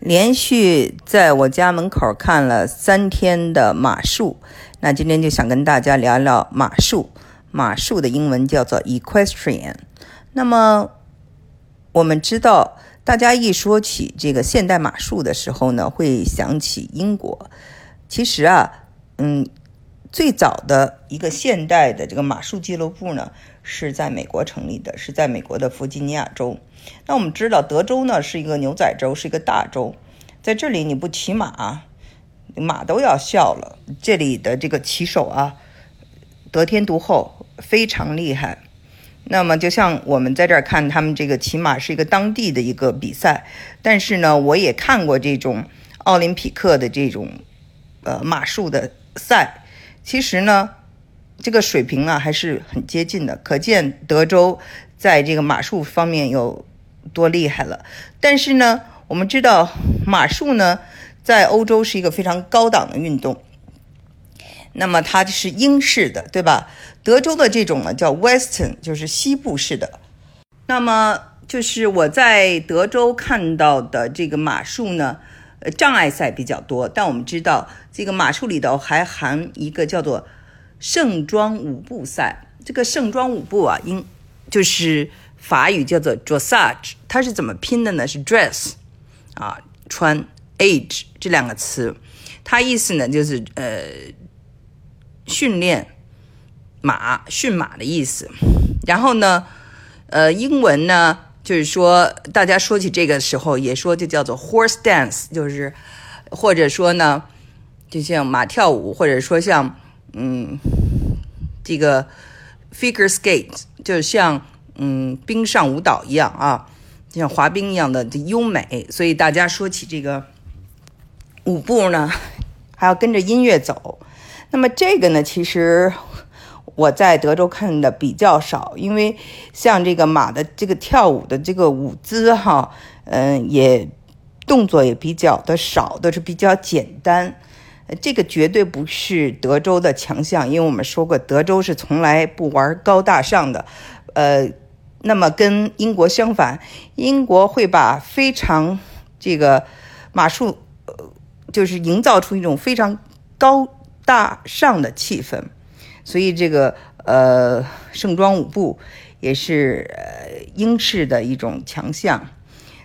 连续在我家门口看了三天的马术，那今天就想跟大家聊聊马术。马术的英文叫做 equestrian。那么我们知道，大家一说起这个现代马术的时候呢，会想起英国。其实啊，嗯，最早的一个现代的这个马术俱乐部呢，是在美国成立的，是在美国的弗吉尼亚州。那我们知道，德州呢是一个牛仔州，是一个大州，在这里你不骑马，马都要笑了。这里的这个骑手啊，得天独厚，非常厉害。那么就像我们在这儿看他们这个骑马是一个当地的一个比赛，但是呢，我也看过这种奥林匹克的这种呃马术的赛，其实呢，这个水平啊还是很接近的，可见德州在这个马术方面有。多厉害了！但是呢，我们知道马术呢，在欧洲是一个非常高档的运动。那么它是英式的，对吧？德州的这种呢叫 Western，就是西部式的。那么就是我在德州看到的这个马术呢，呃，障碍赛比较多。但我们知道这个马术里头还含一个叫做盛装舞步赛。这个盛装舞步啊，应就是。法语叫做 dressage，它是怎么拼的呢？是 dress，啊，穿 age 这两个词，它意思呢就是呃训练马驯马的意思。然后呢，呃，英文呢就是说大家说起这个时候也说就叫做 horse dance，就是或者说呢就像马跳舞，或者说像嗯这个 figure skate，就是像。嗯，冰上舞蹈一样啊，就像滑冰一样的优美。所以大家说起这个舞步呢，还要跟着音乐走。那么这个呢，其实我在德州看的比较少，因为像这个马的这个跳舞的这个舞姿哈，嗯，也动作也比较的少，都是比较简单。这个绝对不是德州的强项，因为我们说过，德州是从来不玩高大上的，呃。那么跟英国相反，英国会把非常这个马术，呃，就是营造出一种非常高大上的气氛，所以这个呃盛装舞步也是呃英式的一种强项。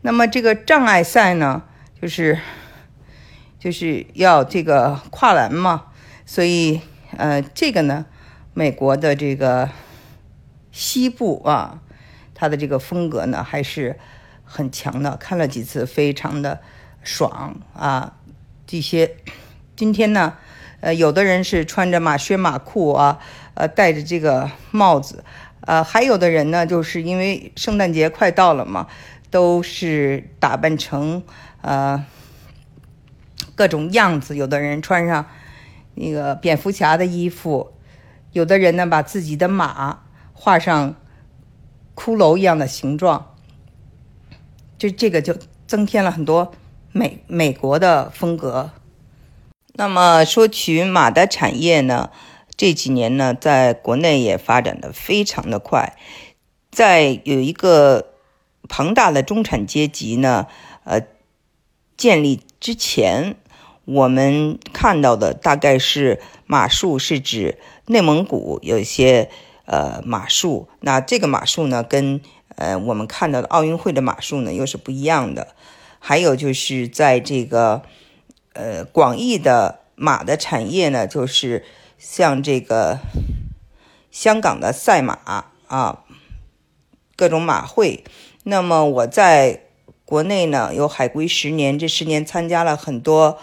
那么这个障碍赛呢，就是就是要这个跨栏嘛，所以呃这个呢，美国的这个西部啊。它的这个风格呢还是很强的，看了几次非常的爽啊！这些今天呢，呃，有的人是穿着马靴马裤啊，呃，戴着这个帽子，呃，还有的人呢，就是因为圣诞节快到了嘛，都是打扮成呃各种样子。有的人穿上那个蝙蝠侠的衣服，有的人呢把自己的马画上。骷髅一样的形状，就这个就增添了很多美美国的风格。那么说起马的产业呢，这几年呢，在国内也发展的非常的快。在有一个庞大的中产阶级呢，呃，建立之前，我们看到的大概是马术是指内蒙古有一些。呃，马术，那这个马术呢，跟呃我们看到的奥运会的马术呢又是不一样的。还有就是在这个呃广义的马的产业呢，就是像这个香港的赛马啊，各种马会。那么我在国内呢有海归十年，这十年参加了很多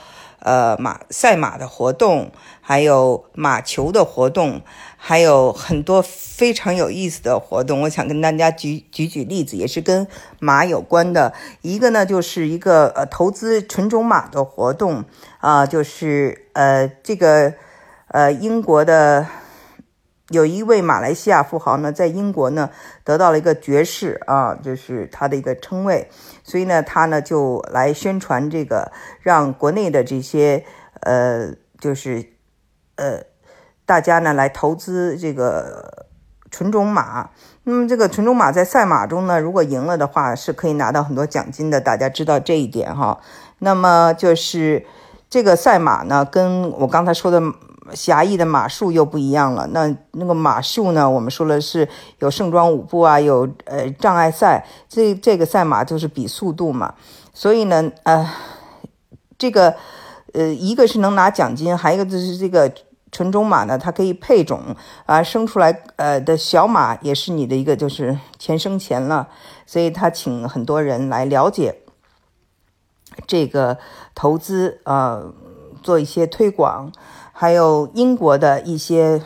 呃马赛马的活动，还有马球的活动。还有很多非常有意思的活动，我想跟大家举举举例子，也是跟马有关的。一个呢，就是一个呃投资纯种马的活动啊，就是呃这个呃英国的有一位马来西亚富豪呢，在英国呢得到了一个爵士啊，就是他的一个称谓，所以呢他呢就来宣传这个，让国内的这些呃就是呃。大家呢来投资这个纯种马，那么这个纯种马在赛马中呢，如果赢了的话，是可以拿到很多奖金的。大家知道这一点哈。那么就是这个赛马呢，跟我刚才说的狭义的马术又不一样了。那那个马术呢，我们说了是有盛装舞步啊，有呃障碍赛。这这个赛马就是比速度嘛。所以呢，呃，这个呃，一个是能拿奖金，还有一个就是这个。纯种马呢，它可以配种啊，生出来呃的小马也是你的一个就是钱生钱了，所以他请很多人来了解这个投资啊，做一些推广，还有英国的一些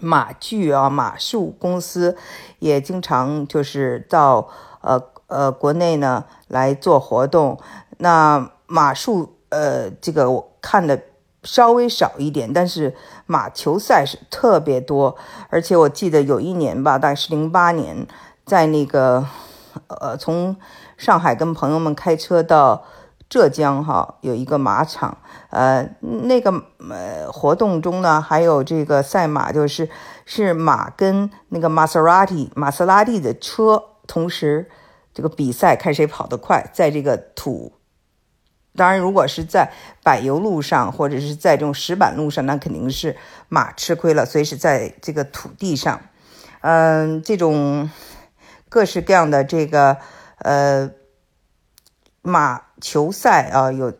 马具啊马术公司也经常就是到呃呃国内呢来做活动，那马术呃这个我看的。稍微少一点，但是马球赛是特别多，而且我记得有一年吧，大概是零八年，在那个呃，从上海跟朋友们开车到浙江哈，有一个马场，呃，那个呃活动中呢，还有这个赛马，就是是马跟那个玛莎拉蒂玛莎拉蒂的车同时这个比赛，看谁跑得快，在这个土。当然，如果是在柏油路上，或者是在这种石板路上，那肯定是马吃亏了。所以是在这个土地上，嗯，这种各式各样的这个呃马球赛啊，有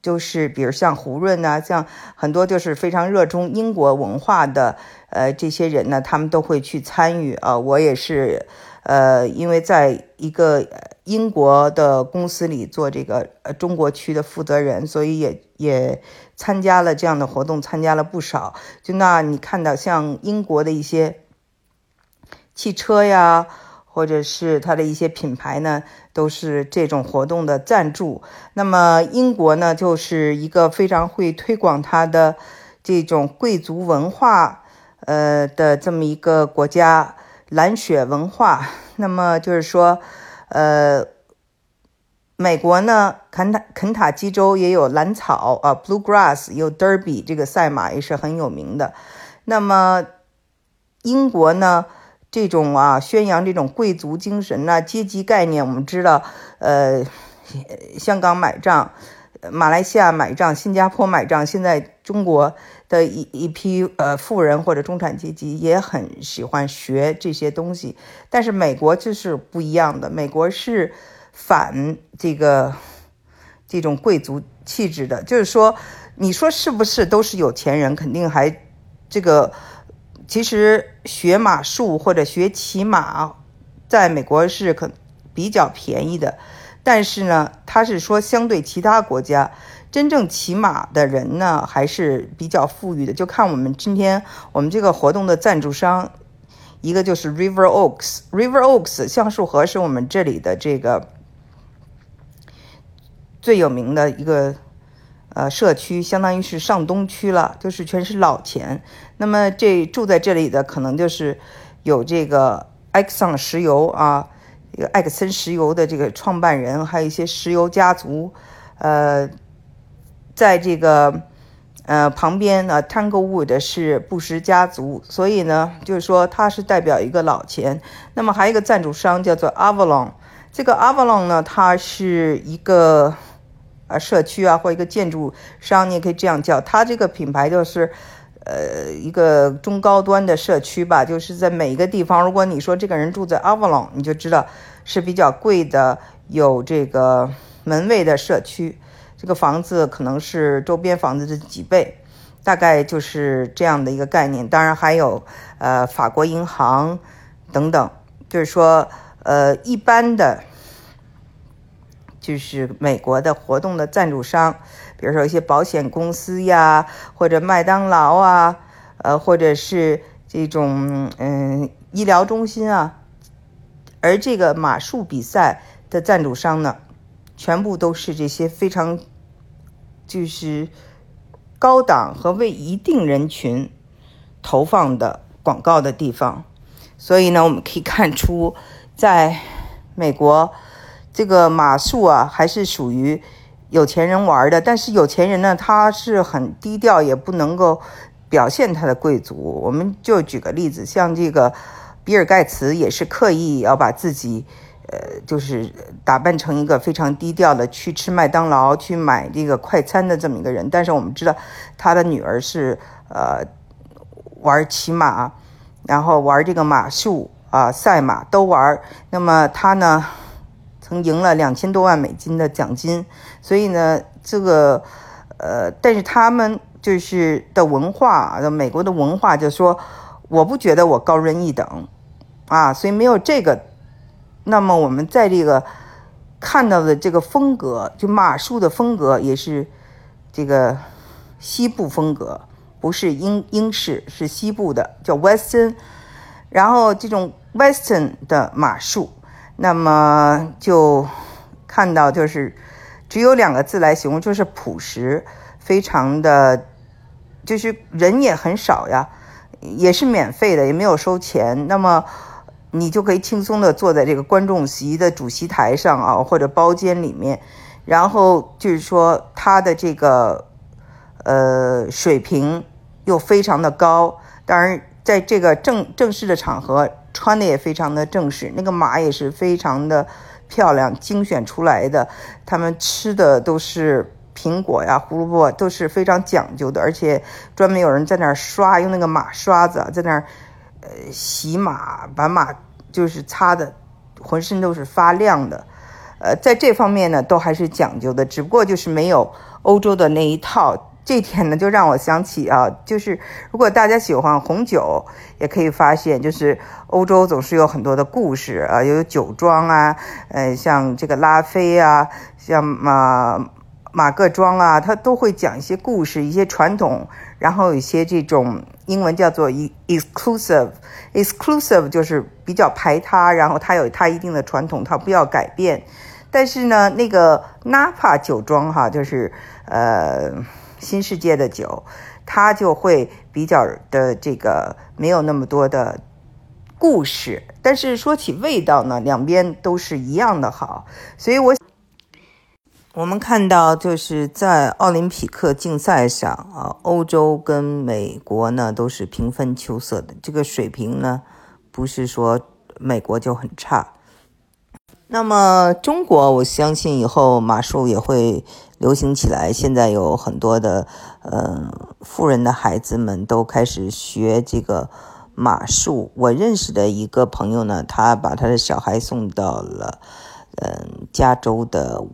就是比如像胡润呐，像很多就是非常热衷英国文化的呃这些人呢，他们都会去参与啊。我也是。呃，因为在一个英国的公司里做这个呃中国区的负责人，所以也也参加了这样的活动，参加了不少。就那你看到像英国的一些汽车呀，或者是它的一些品牌呢，都是这种活动的赞助。那么英国呢，就是一个非常会推广它的这种贵族文化呃的这么一个国家。蓝血文化，那么就是说，呃，美国呢，肯塔肯塔基州也有蓝草啊，Bluegrass，有 Derby 这个赛马也是很有名的。那么英国呢，这种啊，宣扬这种贵族精神呐，阶级概念，我们知道，呃，香港买账。马来西亚买账，新加坡买账，现在中国的一一批呃富人或者中产阶级也很喜欢学这些东西，但是美国就是不一样的，美国是反这个这种贵族气质的，就是说，你说是不是都是有钱人？肯定还这个，其实学马术或者学骑马，在美国是可比较便宜的。但是呢，他是说，相对其他国家，真正骑马的人呢，还是比较富裕的。就看我们今天我们这个活动的赞助商，一个就是 River Oaks，River Oaks 橡树河是我们这里的这个最有名的一个呃社区，相当于是上东区了，就是全是老钱。那么这住在这里的，可能就是有这个 Exxon 石油啊。这个埃克森石油的这个创办人，还有一些石油家族，呃，在这个呃旁边呢，Tanglewood 是布什家族，所以呢，就是说它是代表一个老钱。那么还有一个赞助商叫做 Avalon，这个 Avalon 呢，它是一个呃社区啊，或一个建筑商，你也可以这样叫。它这个品牌就是。呃，一个中高端的社区吧，就是在每一个地方。如果你说这个人住在 Avalon，你就知道是比较贵的，有这个门卫的社区。这个房子可能是周边房子的几倍，大概就是这样的一个概念。当然还有呃法国银行等等，就是说呃一般的。就是美国的活动的赞助商，比如说一些保险公司呀，或者麦当劳啊，呃，或者是这种嗯医疗中心啊。而这个马术比赛的赞助商呢，全部都是这些非常就是高档和为一定人群投放的广告的地方。所以呢，我们可以看出，在美国。这个马术啊，还是属于有钱人玩的。但是有钱人呢，他是很低调，也不能够表现他的贵族。我们就举个例子，像这个，比尔盖茨也是刻意要把自己，呃，就是打扮成一个非常低调的，去吃麦当劳、去买这个快餐的这么一个人。但是我们知道，他的女儿是呃玩骑马，然后玩这个马术啊，赛马都玩。那么他呢，赢了两千多万美金的奖金。所以呢，这个呃，但是他们就是的文化，美国的文化就说。我不觉得我高人一等，啊，所以没有这个，那么我们在这个看到的这个风格，就马术的风格也是这个西部风格，不是英英式，是西部的，叫 Western。然后这种 Western 的马术，那么就看到就是只有两个字来形容，就是朴实，非常的，就是人也很少呀。也是免费的，也没有收钱。那么你就可以轻松的坐在这个观众席的主席台上啊，或者包间里面。然后就是说，他的这个呃水平又非常的高。当然，在这个正正式的场合，穿的也非常的正式。那个马也是非常的漂亮，精选出来的。他们吃的都是。苹果呀，胡萝卜都是非常讲究的，而且专门有人在那儿刷，用那个马刷子在那儿，呃，洗马，把马就是擦的浑身都是发亮的，呃，在这方面呢，都还是讲究的，只不过就是没有欧洲的那一套。这点呢，就让我想起啊，就是如果大家喜欢红酒，也可以发现，就是欧洲总是有很多的故事啊，有酒庄啊，呃，像这个拉菲啊，像马。马各庄啊，他都会讲一些故事，一些传统，然后有一些这种英文叫做 exclusive，exclusive 就是比较排他，然后他有他一定的传统，他不要改变。但是呢，那个 Napa 酒庄哈，就是呃新世界的酒，它就会比较的这个没有那么多的故事。但是说起味道呢，两边都是一样的好，所以我。我们看到，就是在奥林匹克竞赛上啊，欧洲跟美国呢都是平分秋色的。这个水平呢，不是说美国就很差。那么中国，我相信以后马术也会流行起来。现在有很多的呃富人的孩子们都开始学这个马术。我认识的一个朋友呢，他把他的小孩送到了嗯加州的。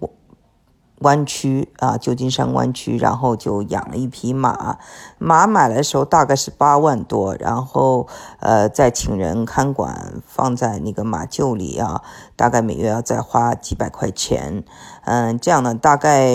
湾区啊，旧金山湾区，然后就养了一匹马，马买来的时候大概是八万多，然后呃再请人看管，放在那个马厩里啊，大概每月要再花几百块钱，嗯，这样呢，大概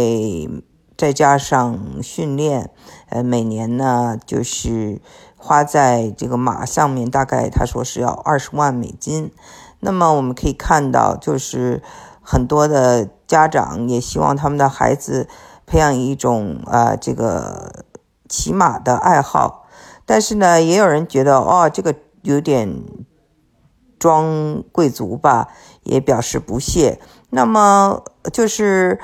再加上训练，呃，每年呢就是花在这个马上面，大概他说是要二十万美金，那么我们可以看到，就是很多的。家长也希望他们的孩子培养一种啊这个骑马的爱好，但是呢，也有人觉得哦，这个有点装贵族吧，也表示不屑。那么就是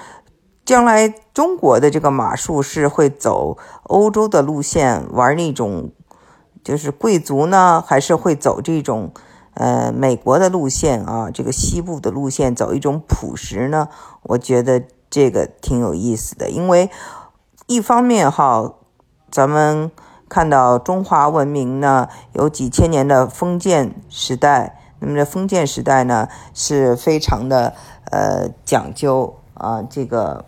将来中国的这个马术是会走欧洲的路线，玩那种就是贵族呢，还是会走这种？呃，美国的路线啊，这个西部的路线走一种朴实呢，我觉得这个挺有意思的。因为一方面哈，咱们看到中华文明呢有几千年的封建时代，那么这封建时代呢是非常的呃讲究啊，这个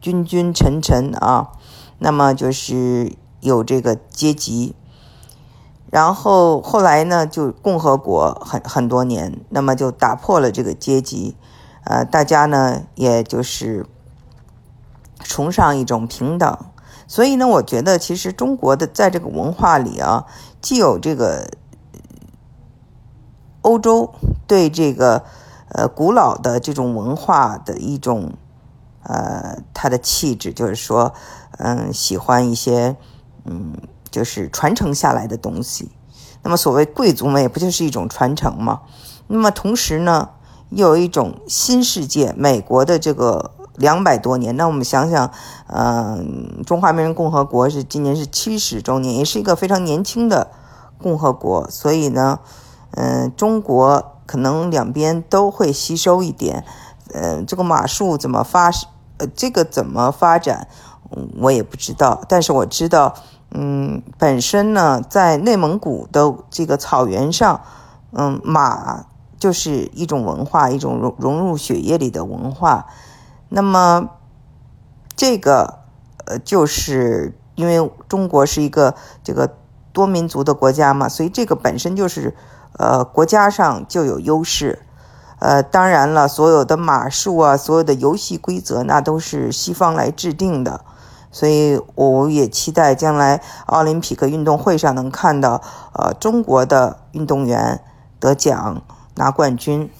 君君臣臣啊，那么就是有这个阶级。然后后来呢，就共和国很很多年，那么就打破了这个阶级，呃，大家呢也就是崇尚一种平等。所以呢，我觉得其实中国的在这个文化里啊，既有这个欧洲对这个呃古老的这种文化的一种呃它的气质，就是说，嗯，喜欢一些嗯。就是传承下来的东西，那么所谓贵族嘛，也不就是一种传承嘛。那么同时呢，又有一种新世界，美国的这个两百多年。那我们想想，嗯，中华人共和国是今年是七十周年，也是一个非常年轻的共和国，所以呢，嗯，中国可能两边都会吸收一点。嗯，这个马术怎么发，呃，这个怎么发展，我也不知道。但是我知道，嗯，本身呢，在内蒙古的这个草原上，嗯，马就是一种文化，一种融融入血液里的文化。那么，这个，呃，就是因为中国是一个这个。多民族的国家嘛，所以这个本身就是，呃，国家上就有优势，呃，当然了，所有的马术啊，所有的游戏规则，那都是西方来制定的，所以我也期待将来奥林匹克运动会上能看到，呃，中国的运动员得奖拿冠军。